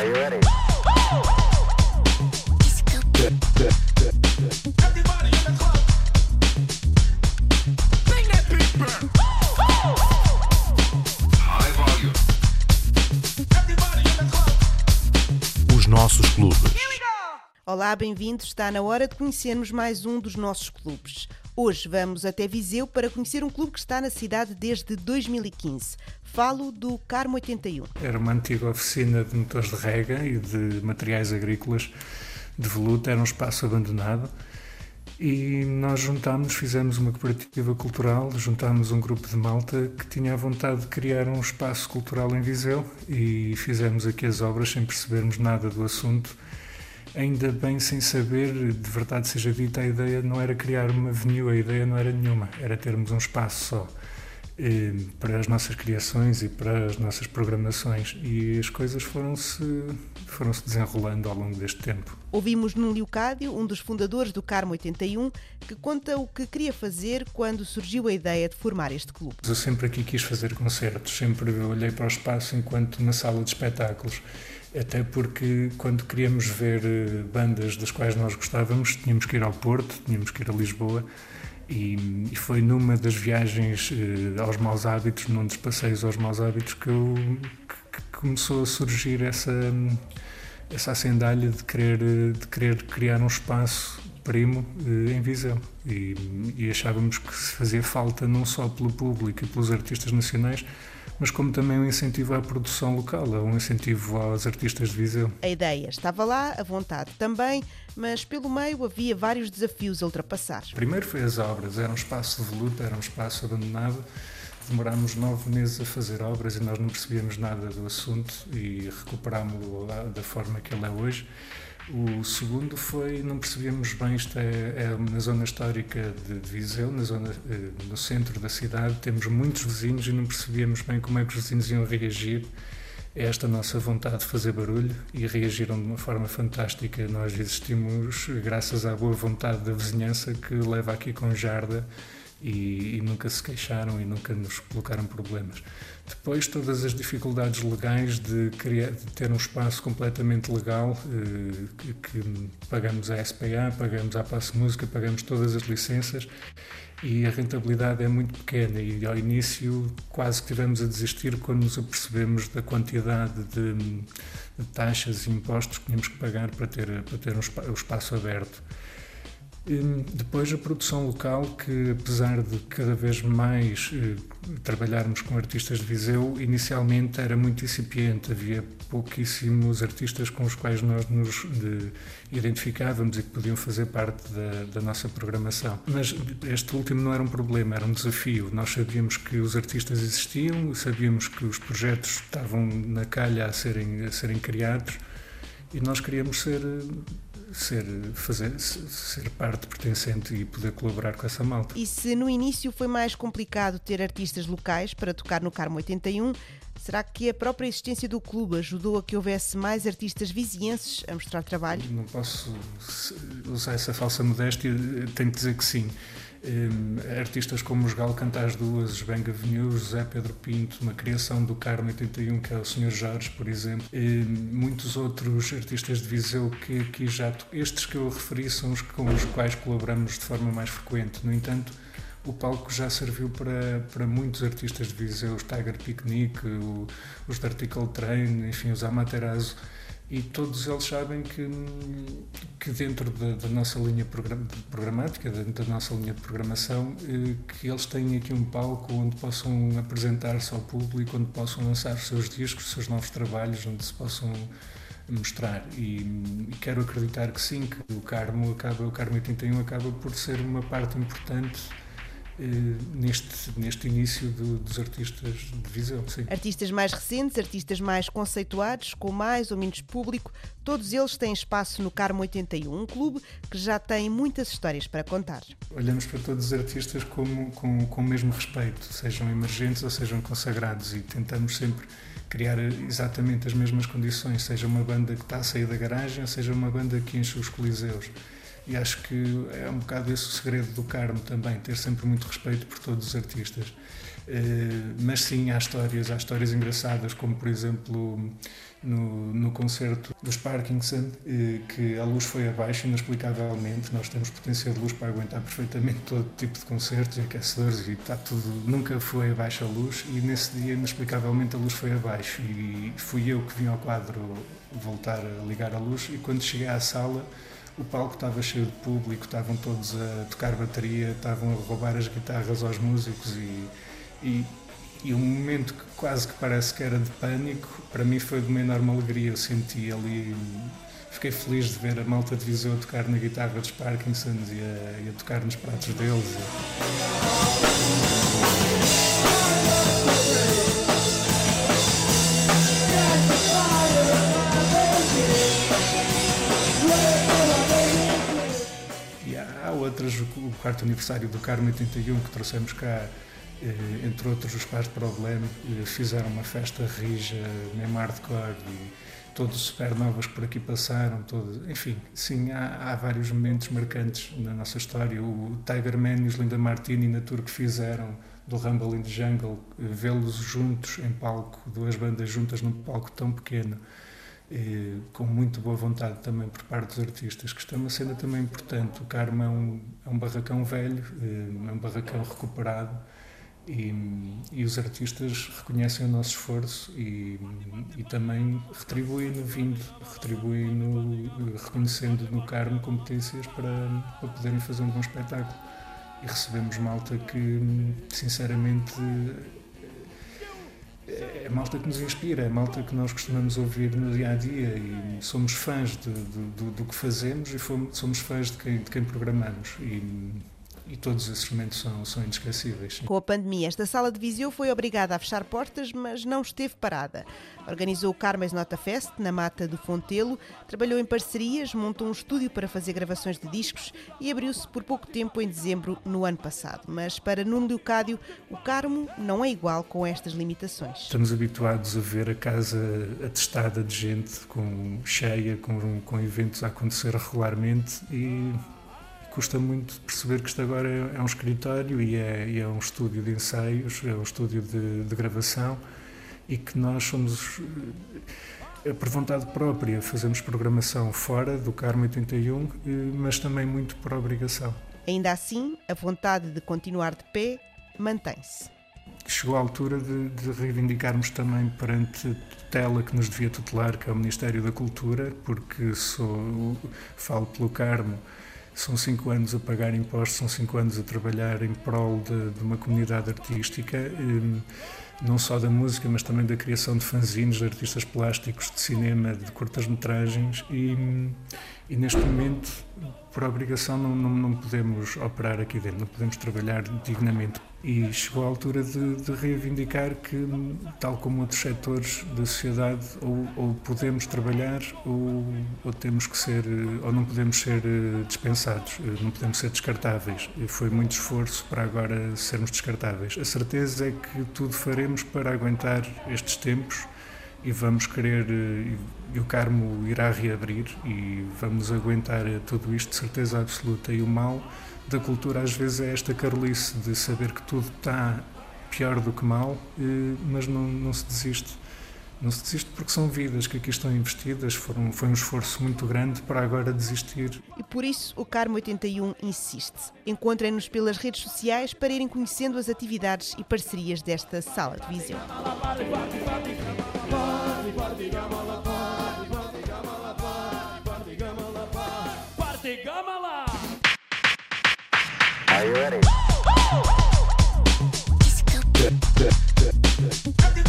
Are you ready? Os nossos clubes. Olá, bem-vindos. Está na hora de conhecermos mais um dos nossos clubes. Hoje vamos até Viseu para conhecer um clube que está na cidade desde 2015. Falo do Carmo 81. Era uma antiga oficina de motores de rega e de materiais agrícolas de voluta, era um espaço abandonado. E nós juntámos, fizemos uma cooperativa cultural, juntámos um grupo de malta que tinha a vontade de criar um espaço cultural em Viseu e fizemos aqui as obras sem percebermos nada do assunto. Ainda bem sem saber, de verdade seja dita, a ideia não era criar uma avenue, a ideia não era nenhuma, era termos um espaço só eh, para as nossas criações e para as nossas programações e as coisas foram-se foram -se desenrolando ao longo deste tempo. Ouvimos Nuno Leocádio, um dos fundadores do Carmo 81, que conta o que queria fazer quando surgiu a ideia de formar este clube. Eu sempre aqui quis fazer concertos, sempre olhei para o espaço enquanto uma sala de espetáculos até porque quando queríamos ver eh, bandas das quais nós gostávamos, tínhamos que ir ao Porto, tínhamos que ir a Lisboa, e, e foi numa das viagens eh, aos maus hábitos, num dos passeios aos maus hábitos, que, eu, que, que começou a surgir essa, essa acendalha de querer, de querer criar um espaço primo eh, em Viseu. E, e achávamos que se fazia falta não só pelo público e pelos artistas nacionais, mas como também um incentivo à produção local, um incentivo aos artistas de Viseu. A ideia estava lá, a vontade também, mas pelo meio havia vários desafios a ultrapassar. Primeiro foi as obras, era um espaço de voluta, era um espaço abandonado. Demorámos nove meses a fazer obras e nós não percebíamos nada do assunto e recuperámos-lo da forma que ele é hoje. O segundo foi, não percebíamos bem, isto é, é na zona histórica de, Viseu, na zona, eh, no centro da cidade, temos muitos vizinhos e não percebíamos bem como é que os vizinhos iam reagir a esta nossa vontade de fazer barulho e reagiram de uma forma fantástica. Nós existimos graças à boa vontade da vizinhança que leva aqui com jarda e, e, nunca se queixaram e nunca nos colocaram problemas. Depois, todas as dificuldades legais de, criar, de ter um espaço completamente legal, eh, que, que, pagamos a SPA, pagamos a Passo Música, pagamos todas as licenças e a rentabilidade é muito pequena e ao início quase que tivemos a desistir quando nos apercebemos da quantidade de, de taxas e impostos que tínhamos que pagar para ter, para ter um, o espaço aberto. Depois a produção local, que apesar de cada vez mais eh, trabalharmos com artistas de Viseu, inicialmente era muito incipiente, havia pouquíssimos artistas com os quais nós nos de, identificávamos e que podiam fazer parte da, da, nossa programação. Mas este último não era um problema, era um desafio. Nós sabíamos que os artistas existiam, sabíamos que os projetos estavam na calha a serem, a serem criados e nós queríamos ser ser, fazer, ser parte pertencente e poder colaborar com essa malta. E se no início foi mais complicado ter artistas locais para tocar no Carmo 81, será que a própria existência do clube ajudou a que houvesse mais artistas vizienses a mostrar trabalho? Não posso usar essa falsa modéstia, tenho que dizer que sim. Um, artistas como os Gal Cantas Duas, os Bang Avenue, José Pedro Pinto, uma criação do Carmo 81, que é o Sr. Jorge, por exemplo, um, muitos outros artistas de Viseu que aqui já. Estes que eu referi são os com os quais colaboramos de forma mais frequente. No entanto, o palco já serviu para, para muitos artistas de Viseu, os Tiger Picnic, o, os Vertical Train, enfim, os Amaterasu e todos eles sabem que, que dentro da, da nossa linha programática, dentro da nossa linha de programação, eh, que eles têm aqui um palco onde possam apresentar-se ao público, onde possam lançar os seus discos, os seus novos trabalhos, onde se possam mostrar. E, e, quero acreditar que sim, que o Carmo acaba, o Carmo 81 acaba por ser uma parte importante neste, neste início do, dos artistas de Viseu. Sim. Artistas mais recentes, artistas mais conceituados, com mais ou menos público, todos eles têm espaço no Carmo 81, um clube que já tem muitas histórias para contar. Olhamos para todos os artistas como, com, com o mesmo respeito, sejam emergentes ou sejam consagrados, e tentamos sempre criar exatamente as mesmas condições, seja uma banda que está a sair da garagem, seja uma banda que enche os coliseus e acho que é um bocado esse o segredo do Carmo também, ter sempre muito respeito por todos os artistas. Uh, mas sim, há histórias, há histórias engraçadas, como por exemplo, no, no concerto dos Parkinson, eh, que a luz foi abaixo inexplicavelmente. Nós temos potência de luz para aguentar perfeitamente todo tipo de concertos aquecedores e está tudo. Nunca foi abaixo a luz e nesse dia inexplicavelmente a luz foi abaixo e fui eu que vim ao quadro voltar a ligar a luz e quando cheguei à sala o palco estava cheio de público, estavam todos a tocar bateria, estavam a roubar as guitarras aos músicos e, e e um momento que quase que parece que era de pânico, para mim foi de uma enorme alegria. Eu senti ali, fiquei feliz de ver a malta de Viseu tocar na guitarra dos Parkinsons e a, e a tocar nos pratos deles. Outras, o quarto aniversário do Carmo 81 que trouxemos cá eh, entre outros os pais de problema, fizeram uma festa rija, mesmo hardcore, e todos os supernovas que por aqui passaram, todos, enfim, sim, há, há, vários momentos marcantes na nossa história. O Tiger Man e os Linda Martini na tour que fizeram do Rumble in the Jungle, eh, vê-los juntos em palco, duas bandas juntas num palco tão pequeno, com muito boa vontade também por parte dos artistas, que está uma cena também importante. O Karma é um, é um barracão velho, é um barracão recuperado, e, e, os artistas reconhecem o nosso esforço e, e também retribuem-no vindo, retribuem-no reconhecendo no Carmo competências para, para poderem fazer um bom espetáculo. E recebemos malta que, sinceramente, é malta que nos inspira, é malta que nós costumamos ouvir no dia a dia e somos fãs de, de, do, do, que fazemos e fomos, somos fãs de quem, de quem programamos. E, e todos esses momentos são, são inesquecíveis. Com a pandemia, esta sala de Viseu foi obrigada a fechar portas, mas não esteve parada. Organizou o Carmes Nota Fest na Mata do Fontelo, trabalhou em parcerias, montou um estúdio para fazer gravações de discos e abriu-se por pouco tempo em dezembro no ano passado. Mas para Nuno Leocádio, o Carmo não é igual com estas limitações. Estamos habituados a ver a casa atestada de gente, com cheia, com, com eventos a acontecer regularmente e custa muito perceber que isto agora é, é um escritório e é, e é, um estúdio de ensaios, é um estúdio de, de gravação e que nós somos, é por vontade própria, fazemos programação fora do Carmo 81, eh, mas também muito por obrigação. Ainda assim, a vontade de continuar de pé mantém-se. Chegou a altura de, de, reivindicarmos também perante tutela que nos devia tutelar, que é o Ministério da Cultura, porque sou, falo pelo Carmo, são cinco anos a pagar impostos, são cinco anos a trabalhar em prol de, de uma comunidade artística, hum, não só da música, mas também da criação de fanzines, de artistas plásticos, de cinema, de curtas-metragens e, hum, e neste momento, por obrigação, não, não, não podemos operar aqui dentro, não podemos trabalhar dignamente e chegou a altura de, de, reivindicar que, tal como outros setores da sociedade, ou, ou podemos trabalhar ou, ou, temos que ser, ou não podemos ser eh, dispensados, eh, não podemos ser descartáveis. E foi muito esforço para agora sermos descartáveis. A certeza é que tudo faremos para aguentar estes tempos e vamos querer, eh, e o Carmo irá reabrir e vamos aguentar tudo isto de certeza absoluta. E o mal da cultura às vezes é esta carolice de saber que tudo está pior do que mal, eh, mas não, não se desiste. Não se desiste porque são vidas que aqui estão investidas, foram, foi um esforço muito grande para agora desistir. E por isso o Carmo 81 insiste. Encontrem-nos pelas redes sociais para irem conhecendo as atividades e parcerias desta sala de visão. Are you ready? Everybody in the